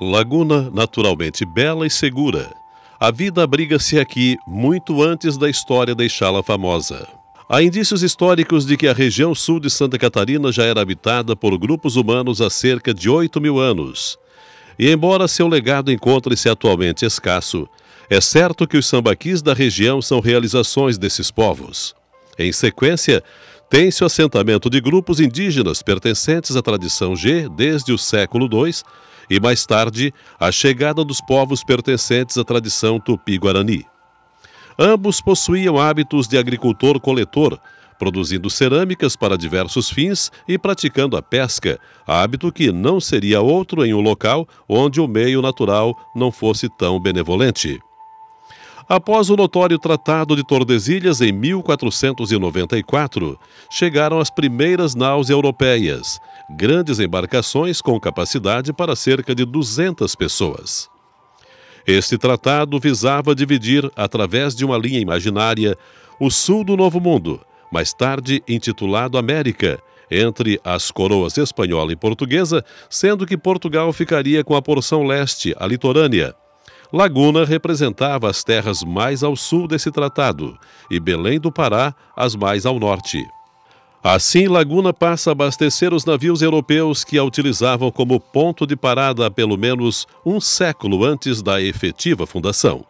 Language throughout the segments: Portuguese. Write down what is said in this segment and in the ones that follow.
Laguna naturalmente bela e segura. A vida abriga-se aqui muito antes da história deixá-la famosa. Há indícios históricos de que a região sul de Santa Catarina já era habitada por grupos humanos há cerca de 8 mil anos. E embora seu legado encontre-se atualmente escasso, é certo que os sambaquis da região são realizações desses povos. Em sequência, tem-se o assentamento de grupos indígenas pertencentes à tradição G desde o século II e mais tarde a chegada dos povos pertencentes à tradição tupi-guarani. Ambos possuíam hábitos de agricultor-coletor, produzindo cerâmicas para diversos fins e praticando a pesca, hábito que não seria outro em um local onde o meio natural não fosse tão benevolente. Após o notório Tratado de Tordesilhas em 1494, chegaram as primeiras naus europeias, grandes embarcações com capacidade para cerca de 200 pessoas. Este tratado visava dividir, através de uma linha imaginária, o sul do Novo Mundo, mais tarde intitulado América, entre as coroas espanhola e portuguesa, sendo que Portugal ficaria com a porção leste, a litorânea, Laguna representava as terras mais ao sul desse tratado e Belém do Pará as mais ao norte. Assim, Laguna passa a abastecer os navios europeus que a utilizavam como ponto de parada pelo menos um século antes da efetiva fundação.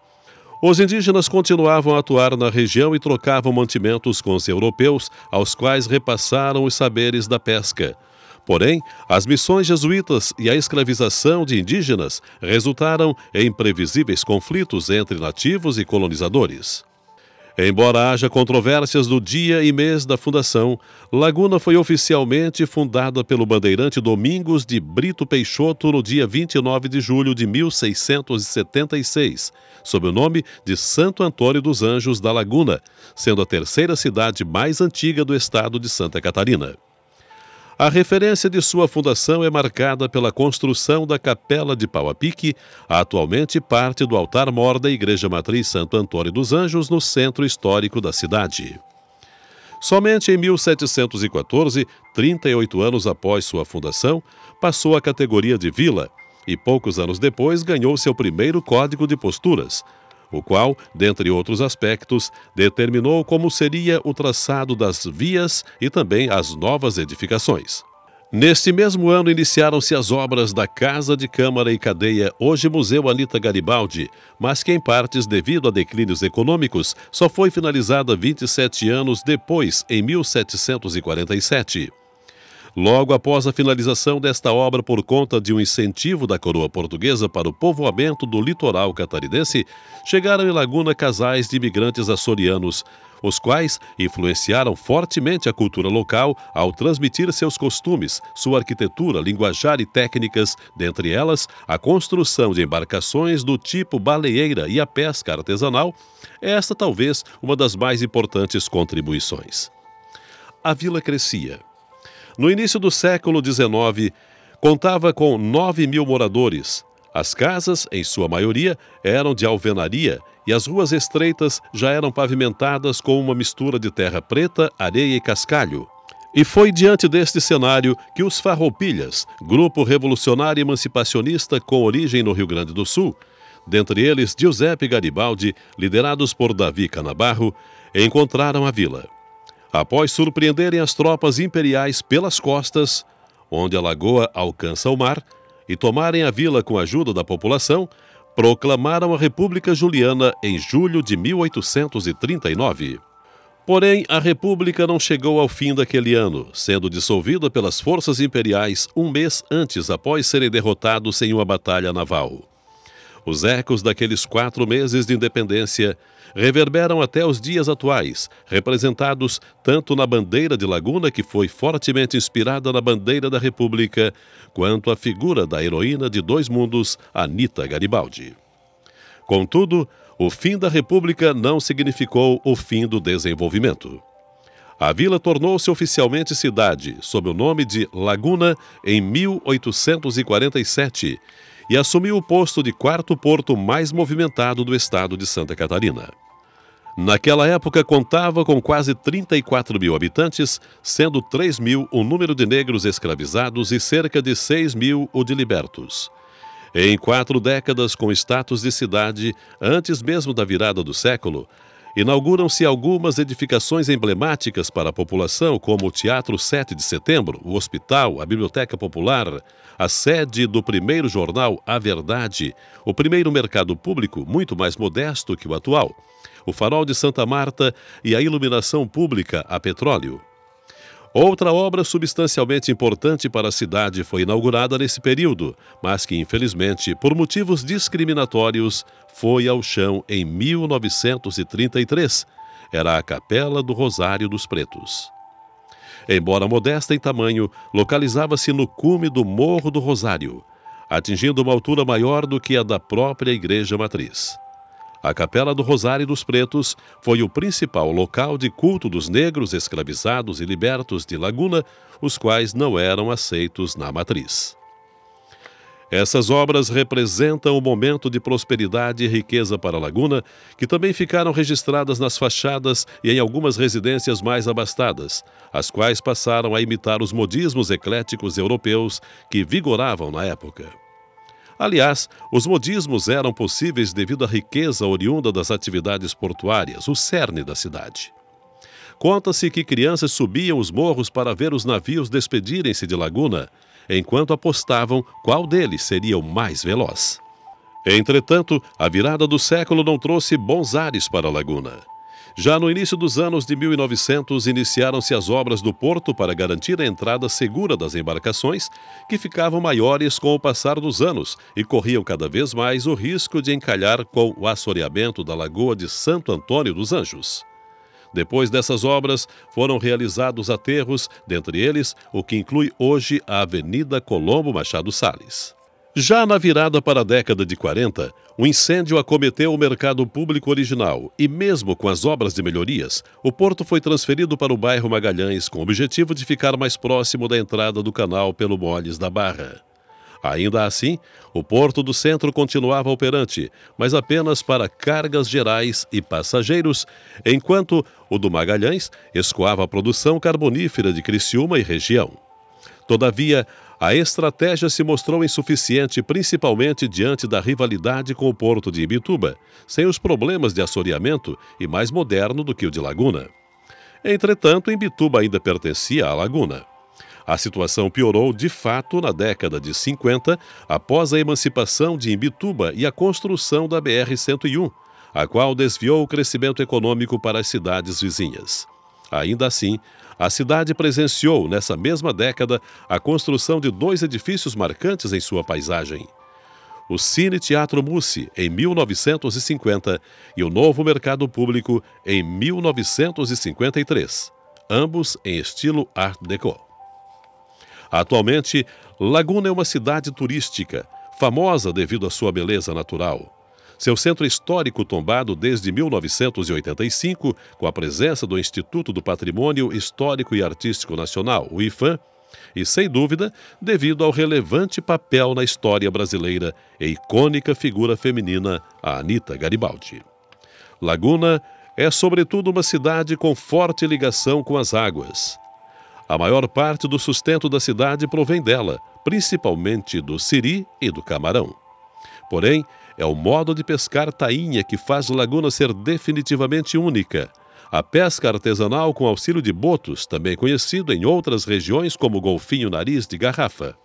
Os indígenas continuavam a atuar na região e trocavam mantimentos com os europeus, aos quais repassaram os saberes da pesca, Porém, as missões jesuítas e a escravização de indígenas resultaram em previsíveis conflitos entre nativos e colonizadores. Embora haja controvérsias do dia e mês da fundação, Laguna foi oficialmente fundada pelo bandeirante Domingos de Brito Peixoto no dia 29 de julho de 1676, sob o nome de Santo Antônio dos Anjos da Laguna, sendo a terceira cidade mais antiga do estado de Santa Catarina. A referência de sua fundação é marcada pela construção da Capela de Pau a Pique, atualmente parte do altar-mor da Igreja Matriz Santo Antônio dos Anjos, no centro histórico da cidade. Somente em 1714, 38 anos após sua fundação, passou à categoria de vila e poucos anos depois ganhou seu primeiro código de posturas, o qual, dentre outros aspectos, determinou como seria o traçado das vias e também as novas edificações. Neste mesmo ano iniciaram-se as obras da Casa de Câmara e Cadeia, hoje Museu Anita Garibaldi, mas que em partes devido a declínios econômicos só foi finalizada 27 anos depois, em 1747. Logo após a finalização desta obra por conta de um incentivo da coroa portuguesa para o povoamento do litoral catarinense, chegaram em Laguna casais de imigrantes açorianos, os quais influenciaram fortemente a cultura local ao transmitir seus costumes, sua arquitetura, linguajar e técnicas, dentre elas a construção de embarcações do tipo baleeira e a pesca artesanal, esta talvez uma das mais importantes contribuições. A vila crescia no início do século XIX, contava com 9 mil moradores. As casas, em sua maioria, eram de alvenaria e as ruas estreitas já eram pavimentadas com uma mistura de terra preta, areia e cascalho. E foi diante deste cenário que os Farroupilhas, grupo revolucionário emancipacionista com origem no Rio Grande do Sul, dentre eles Giuseppe Garibaldi, liderados por Davi Canabarro, encontraram a vila após surpreenderem as tropas imperiais pelas costas, onde a lagoa alcança o mar, e tomarem a vila com a ajuda da população, proclamaram a República Juliana em julho de 1839. Porém, a República não chegou ao fim daquele ano, sendo dissolvida pelas forças imperiais um mês antes após serem derrotados em uma batalha naval. Os ecos daqueles quatro meses de independência reverberam até os dias atuais, representados tanto na bandeira de Laguna, que foi fortemente inspirada na bandeira da República, quanto a figura da heroína de dois mundos, Anita Garibaldi. Contudo, o fim da República não significou o fim do desenvolvimento. A vila tornou-se oficialmente cidade, sob o nome de Laguna, em 1847 e assumiu o posto de quarto porto mais movimentado do estado de Santa Catarina. Naquela época contava com quase 34 mil habitantes, sendo 3 mil o número de negros escravizados e cerca de 6 mil o de libertos. Em quatro décadas com status de cidade, antes mesmo da virada do século, inauguram-se algumas edificações emblemáticas para a população, como o Teatro 7 de Setembro, o Hospital, a Biblioteca Popular, a sede do primeiro jornal A Verdade, o primeiro mercado público, muito mais modesto que o atual, o Farol de Santa Marta e a iluminação pública a petróleo. Outra obra substancialmente importante para a cidade foi inaugurada nesse período, mas que, infelizmente, por motivos discriminatórios, foi ao chão em 1933. Era a Capela do Rosário dos Pretos. Embora modesta em tamanho, localizava-se no cume do Morro do Rosário, atingindo uma altura maior do que a da própria igreja matriz. A Capela do Rosário dos Pretos foi o principal local de culto dos negros escravizados e libertos de Laguna, os quais não eram aceitos na matriz. Essas obras representam um momento de prosperidade e riqueza para Laguna, que também ficaram registradas nas fachadas e em algumas residências mais abastadas, as quais passaram a imitar os modismos ecléticos europeus que vigoravam na época. Aliás, os modismos eram possíveis devido à riqueza oriunda das atividades portuárias, o cerne da cidade. Conta-se que crianças subiam os morros para ver os navios despedirem-se de Laguna, enquanto apostavam qual deles seria o mais veloz. Entretanto, a virada do século não trouxe bons ares para Laguna. Já no início dos anos de 1900, iniciaram-se as obras do porto para garantir a entrada segura das embarcações, que ficavam maiores com o passar dos anos e corriam cada vez mais o risco de encalhar com o assoreamento da Lagoa de Santo Antônio dos Anjos. Depois dessas obras, foram realizados aterros, dentre eles o que inclui hoje a Avenida Colombo Machado Salles. Já na virada para a década de 40, o incêndio acometeu o mercado público original e, mesmo com as obras de melhorias, o porto foi transferido para o bairro Magalhães com o objetivo de ficar mais próximo da entrada do canal pelo Molhes da Barra. Ainda assim, o porto do centro continuava operante, mas apenas para cargas gerais e passageiros, enquanto o do Magalhães escoava a produção carbonífera de Criciúma e região. Todavia, a estratégia se mostrou insuficiente, principalmente diante da rivalidade com o porto de Ibituba, sem os problemas de assoreamento e mais moderno do que o de Laguna. Entretanto, Imbituba ainda pertencia à Laguna. A situação piorou de fato na década de 50, após a emancipação de Imbituba e a construção da BR-101, a qual desviou o crescimento econômico para as cidades vizinhas. Ainda assim, a cidade presenciou, nessa mesma década, a construção de dois edifícios marcantes em sua paisagem. O Cine Teatro Mussi, em 1950, e o Novo Mercado Público, em 1953, ambos em estilo Art Deco. Atualmente, Laguna é uma cidade turística, famosa devido à sua beleza natural. Seu centro histórico tombado desde 1985, com a presença do Instituto do Patrimônio Histórico e Artístico Nacional, o IFAM, e, sem dúvida, devido ao relevante papel na história brasileira e icônica figura feminina, a Anita Garibaldi. Laguna é, sobretudo, uma cidade com forte ligação com as águas. A maior parte do sustento da cidade provém dela, principalmente do siri e do camarão. Porém, é o modo de pescar tainha que faz Laguna ser definitivamente única. A pesca artesanal com auxílio de botos, também conhecido em outras regiões como golfinho nariz de garrafa.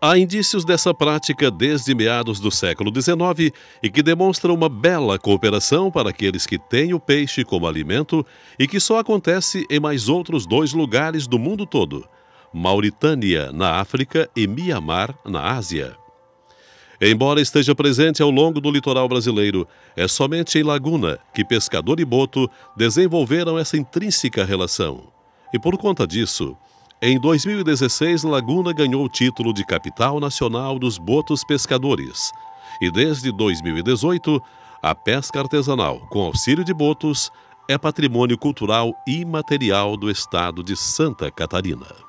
Há indícios dessa prática desde meados do século XIX e que demonstram uma bela cooperação para aqueles que têm o peixe como alimento e que só acontece em mais outros dois lugares do mundo todo: Mauritânia, na África, e Mianmar, na Ásia. Embora esteja presente ao longo do litoral brasileiro, é somente em Laguna que pescador e boto desenvolveram essa intrínseca relação. E por conta disso, em 2016, Laguna ganhou o título de Capital Nacional dos Botos Pescadores. E desde 2018, a pesca artesanal, com auxílio de botos, é patrimônio cultural imaterial do estado de Santa Catarina.